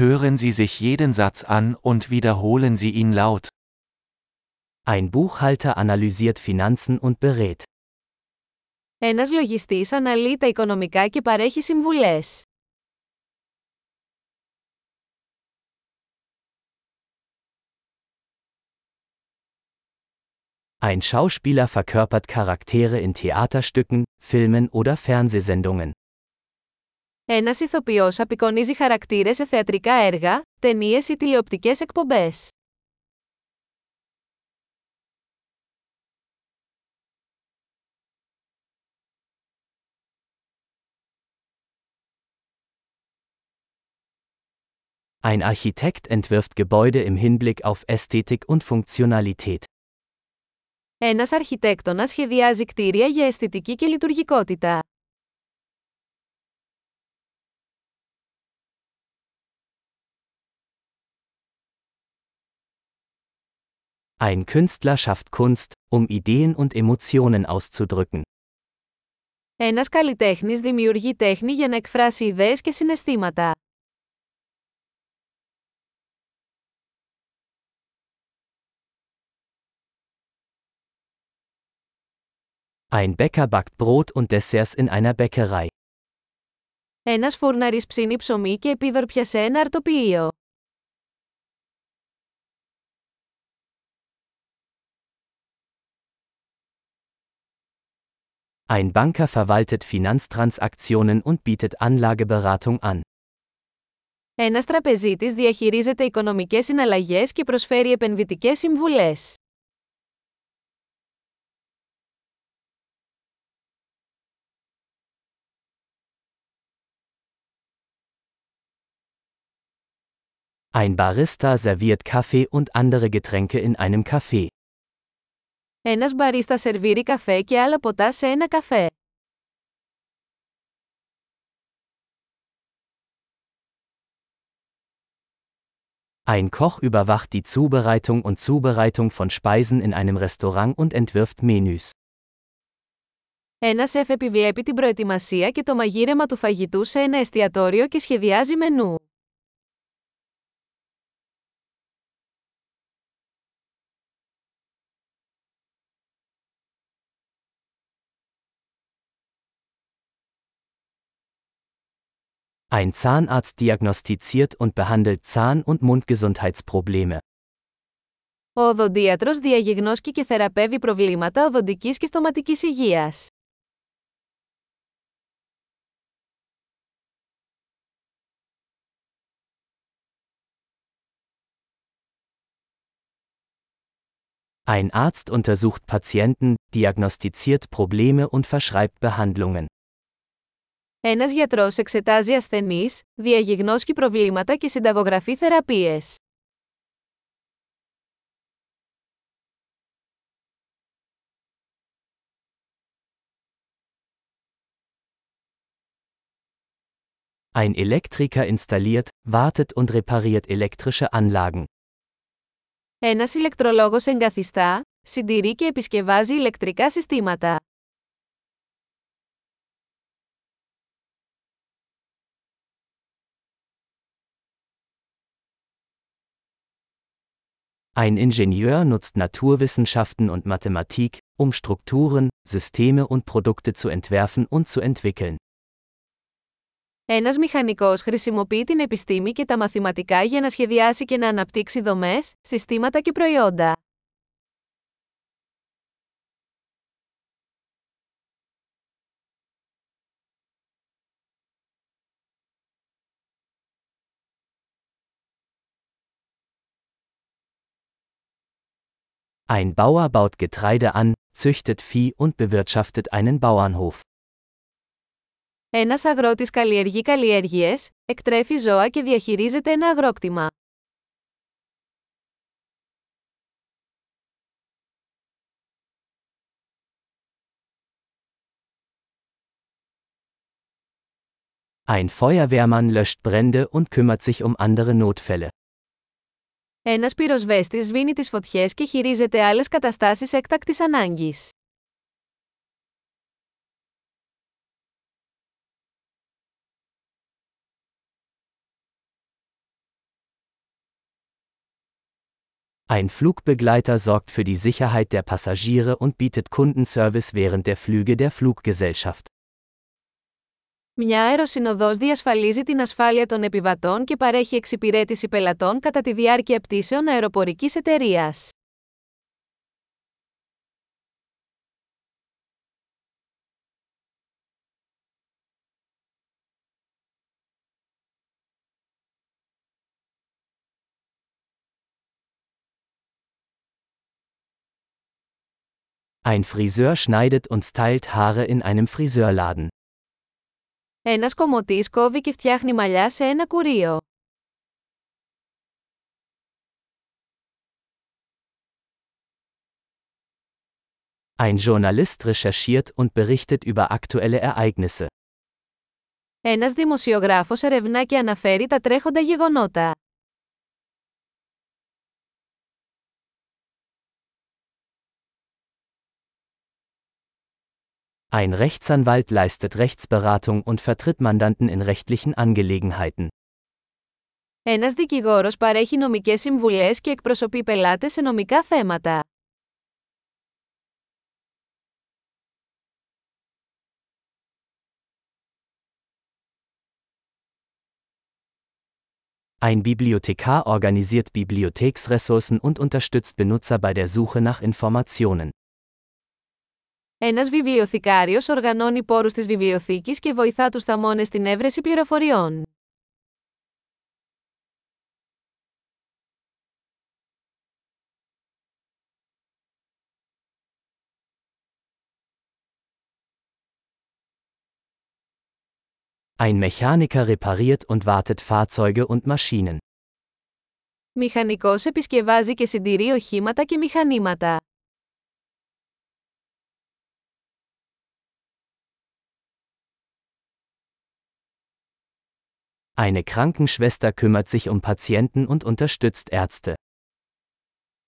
Hören Sie sich jeden Satz an und wiederholen Sie ihn laut. Ein Buchhalter analysiert Finanzen und berät. Ένας λογιστής αναλύει τα οικονομικά και παρέχει συμβουλές. Ein Schauspieler verkörpert Charaktere in Theaterstücken, Filmen oder Fernsehsendungen. Ένας ηθοποιός απεικονίζει χαρακτήρες σε θεατρικά έργα, ταινίες ή τηλεοπτικές εκπομπές. Ein Architekt entwirft Gebäude im Hinblick auf Ästhetik und Funktionalität. Ένας αρχιτέκτονας σχεδιάζει κτίρια για αισθητική και λειτουργικότητα. Ein Künstler schafft Kunst, um Ideen und Emotionen auszudrücken. Ένας καλλιτέχνης δημιουργεί τέχνη για να εκφράσει ιδέες και συναισθήματα. Ein Bäcker backt Brot und Desserts in einer Bäckerei. Ένας φούρναρης ψήνει ψωμί και επίδορπια σε ένα αρτοποιείο. Ein Banker verwaltet Finanztransaktionen und bietet Anlageberatung an. Ένας τραπεζίτης διαχειρίζεται οικονομικές συναλλαγές και προσφέρει επενδυτικές συμβουλές. Ein Barista serviert Kaffee und andere Getränke in einem Café. Ένας μπαρίστα σερβίρει καφέ και άλλα ποτά σε ένα καφέ. Ein Koch überwacht die Zubereitung und Zubereitung von Speisen in einem Restaurant und entwirft Menüs. Ένας σεφ επιβλέπει την προετοιμασία και το μαγείρεμα του φαγητού σε ένα εστιατόριο και σχεδιάζει μενού. Ein Zahnarzt diagnostiziert und behandelt Zahn- und Mundgesundheitsprobleme. Ο οδοντίατρος διαγιγνώσκει και θεραπεύει προβλήματα οδοντικής και στοματικής υγείας. Ein Arzt untersucht Patienten, diagnostiziert Probleme und verschreibt Behandlungen. Ένας γιατρός εξετάζει ασθενείς, διαγιγνώσκει προβλήματα και συνταγογραφεί θεραπείες. Ein Elektriker installiert, wartet und repariert elektrische Anlagen. Ένας ηλεκτρολόγος εγκαθιστά, συντηρεί και επισκευάζει ηλεκτρικά συστήματα. Ein Ingenieur nutzt Naturwissenschaften und Mathematik, um Strukturen, Systeme und Produkte zu entwerfen und zu entwickeln. Ένας μηχανικός χρησιμοποιεί την επιστήμη και τα μαθηματικά για να σχεδιάσει και να αναπτύξει δομές, συστήματα και προϊόντα. Ein Bauer baut Getreide an, züchtet Vieh und bewirtschaftet einen Bauernhof. Ένας αγρότης καλλιεργεί καλλιέργειες, εκτρέφει ζώα και διαχειρίζεται ένα αγρόκτημα. Ein Feuerwehrmann löscht Brände und kümmert sich um andere Notfälle. Ένας πυροσβέστης σβήνει τις φωτιές και χειρίζεται άλλες καταστάσεις έκτακτης ανάγκης. Ein Flugbegleiter sorgt für die Sicherheit der Passagiere und bietet Kundenservice während der Flüge der Fluggesellschaft. Μια αεροσυνοδός διασφαλίζει την ασφάλεια των επιβατών και παρέχει εξυπηρέτηση πελατών κατά τη διάρκεια πτήσεων αεροπορικής εταιρείας. Ein Friseur schneidet und stylt Haare in einem Friseurladen. Ένας κομμωτής κόβει και φτιάχνει μαλλιά σε ένα κουρείο. Ein Journalist recherchiert und berichtet über aktuelle Ereignisse. Ένας δημοσιογράφος ερευνά και αναφέρει τα τρέχοντα γεγονότα. Ein Rechtsanwalt leistet Rechtsberatung und vertritt Mandanten in rechtlichen Angelegenheiten. Ένας δικηγόρος παρέχει νομικές συμβουλές και εκπροσωπεί πελάτες σε νομικά θέματα. Ein Bibliothekar organisiert Bibliotheksressourcen und unterstützt Benutzer bei der Suche nach Informationen. Ένας βιβλιοθηκάριος οργανώνει πόρους της βιβλιοθήκης και βοηθά τους θαμώνες στην έβρεση πληροφοριών. Ein Mechaniker repariert und wartet Fahrzeuge und Maschinen. Μηχανικός επισκευάζει και συντηρεί οχήματα και μηχανήματα. Eine Krankenschwester kümmert sich um Patienten und unterstützt Ärzte.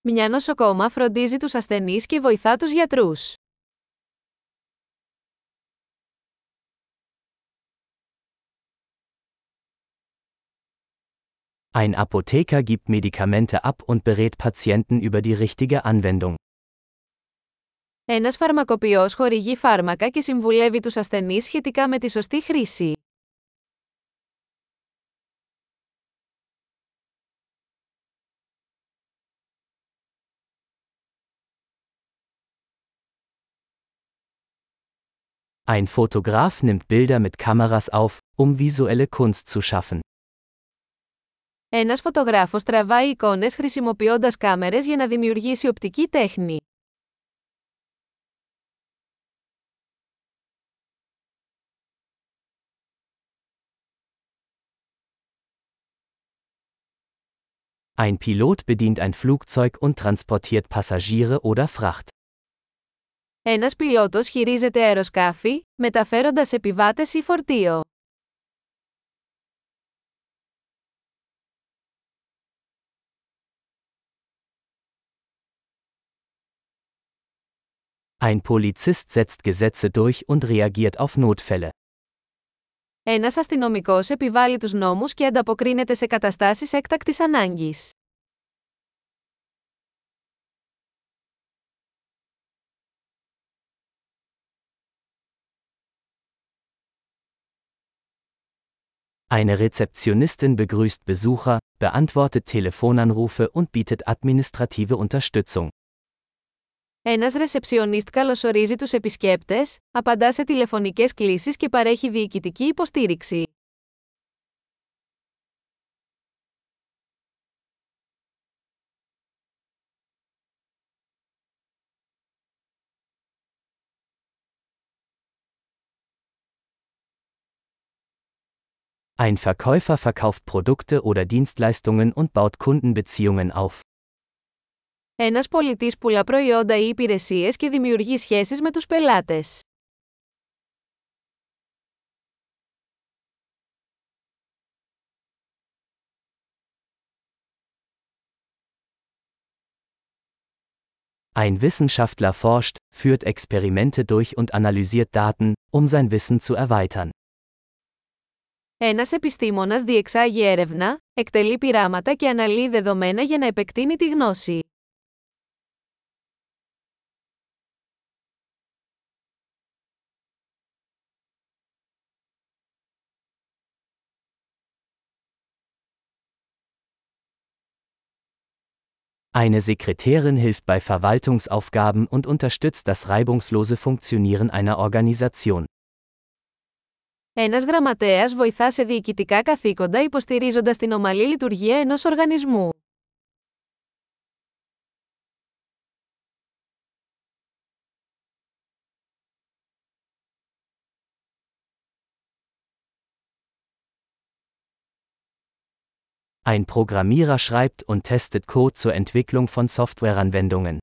Μια νοσοκόμα φροντίζει τους ασθενείς και βοηθά τους γιατρούς. Ein Apotheker gibt Medikamente ab und berät Patienten über die richtige Anwendung. Ένας φαρμακοποιός χορηγεί φάρμακα και συμβουλεύει τους ασθενείς σχετικά με τη σωστή χρήση. Ein Fotograf nimmt Bilder mit Kameras auf, um visuelle Kunst zu schaffen. Ένας φωτογράφος τραβάει εικόνες χρησιμοποιώντας κάμερες για να δημιουργήσει οπτική τέχνη. Ein Pilot bedient ein Flugzeug und transportiert Passagiere oder Fracht. Ένας πιλότος χειρίζεται αεροσκάφη, μεταφέροντας επιβάτες ή φορτίο. Ein Polizist setzt Gesetze durch und reagiert auf Notfälle. Ένας αστυνομικός επιβάλλει τους νόμους και ανταποκρίνεται σε καταστάσεις έκτακτης ανάγκης. Eine Rezeptionistin begrüßt Besucher, beantwortet Telefonanrufe und bietet administrative Unterstützung. Ένας ρεσεψιονίστ καλωσορίζει τους επισκέπτες, απαντά σε τηλεφωνικές κλήσεις και παρέχει διοικητική υποστήριξη. Ein Verkäufer verkauft Produkte oder Dienstleistungen und baut Kundenbeziehungen auf. Ένας πολιτής πουλά προϊόντα ή υπηρεσίες και δημιουργεί σχέσεις με τους πελάτες. Ein Wissenschaftler forscht, führt Experimente durch und analysiert Daten, um sein Wissen zu erweitern. Ένας επιστήμονας διεξάγει έρευνα, εκτελεί πειράματα και αναλύει δεδομένα για να επεκτείνει τη γνώση. Eine Sekretärin hilft bei Verwaltungsaufgaben und unterstützt das reibungslose Funktionieren einer Organisation. Ένας γραμματέας βοηθά σε διοικητικά καθήκοντα υποστηρίζοντας την ομαλή λειτουργία ενός οργανισμού. Ein Programmierer schreibt und testet Code zur Entwicklung von Softwareanwendungen.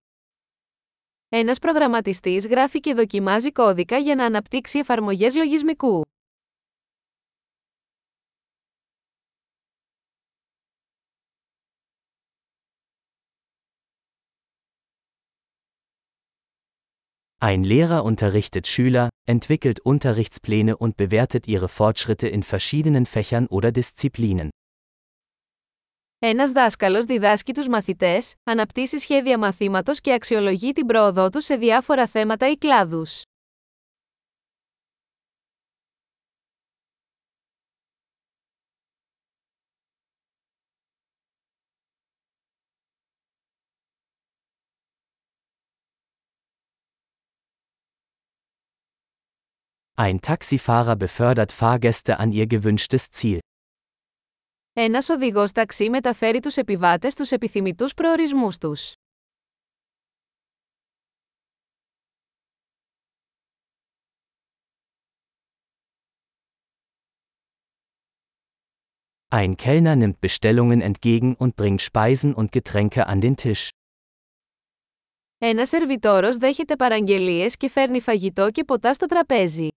Ένας προγραμματιστής γράφει και δοκιμάζει κώδικα για να αναπτύξει εφαρμογές λογισμικού. Ein Lehrer unterrichtet Schüler, entwickelt Unterrichtspläne und bewertet ihre Fortschritte in verschiedenen Fächern oder Disziplinen. Ένας δάσκαλος διδάσκει τους μαθητές, αναπτύσσει σχέδια μαθήματος και αξιολογεί την πρόοδό τους σε διάφορα θέματα ή κλάδους. Ein Taxifahrer befördert Fahrgäste an ihr gewünschtes Ziel. Ένας οδηγός ταξί μεταφέρει τους επιβάτες στους επιθυμητούς προορισμούς τους. Ein Kellner nimmt Bestellungen entgegen und bringt Speisen und Getränke an den Tisch. Ένας σερβιτόρος δέχεται παραγγελίες και φέρνει φαγητό και ποτά στο τραπέζι.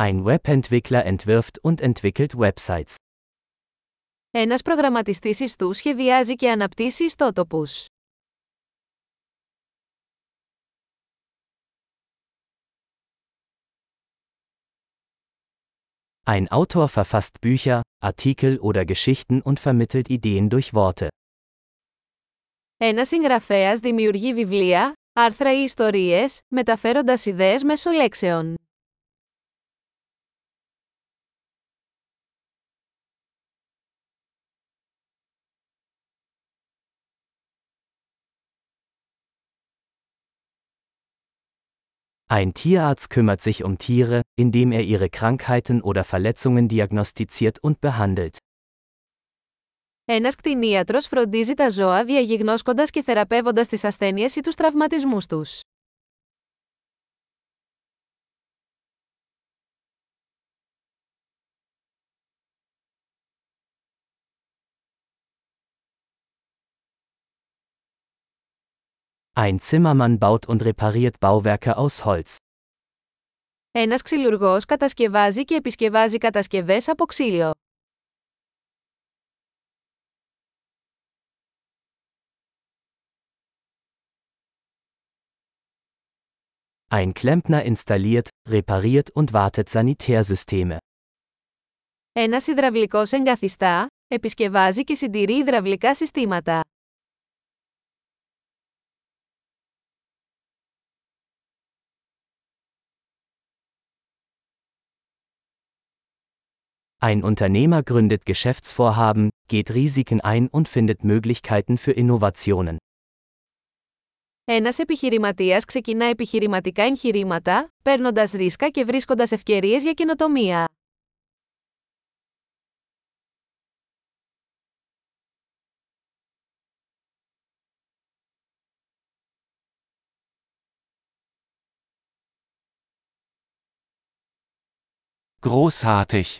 Ein Webentwickler entwirft und entwickelt Websites. Ένας προγραμματιστής ιστού σχεδιάζει και αναπτύσσει ιστότοπους. Ein Autor verfasst Bücher, Artikel oder Geschichten und vermittelt Ideen durch Worte. Ένας συγγραφέας δημιουργεί βιβλία, άρθρα ή ιστορίες, μεταφέροντας ιδέες μέσω λέξεων. Ein Tierarzt kümmert sich um Tiere, indem er ihre Krankheiten oder Verletzungen diagnostiziert und behandelt. Ένας κτηνίατρος φροντίζει τα ζώα διαγιγνώσκοντας και θεραπεύοντας τις ασθένειες ή τους τραυματισμούς τους. Ein Zimmermann baut und repariert Bauwerke aus Holz. Ένας ξυλουργός κατασκευάζει και επισκευάζει κατασκευές από ξύλο. Ein Klempner installiert, repariert und wartet Sanitärsysteme. Ένας υδραυλικός εγκαθιστά, επισκευάζει και συντηρεί υδραυλικά συστήματα. Ein Unternehmer gründet Geschäftsvorhaben, geht Risiken ein und findet Möglichkeiten für Innovationen. Ένας επιχειρηματίας ξεκινά επιχειρηματικά εγχειρήματα, παίρνοντας ρίσκα και βρίσκοντας ευκαιρίες για καινοτομία. Großartig!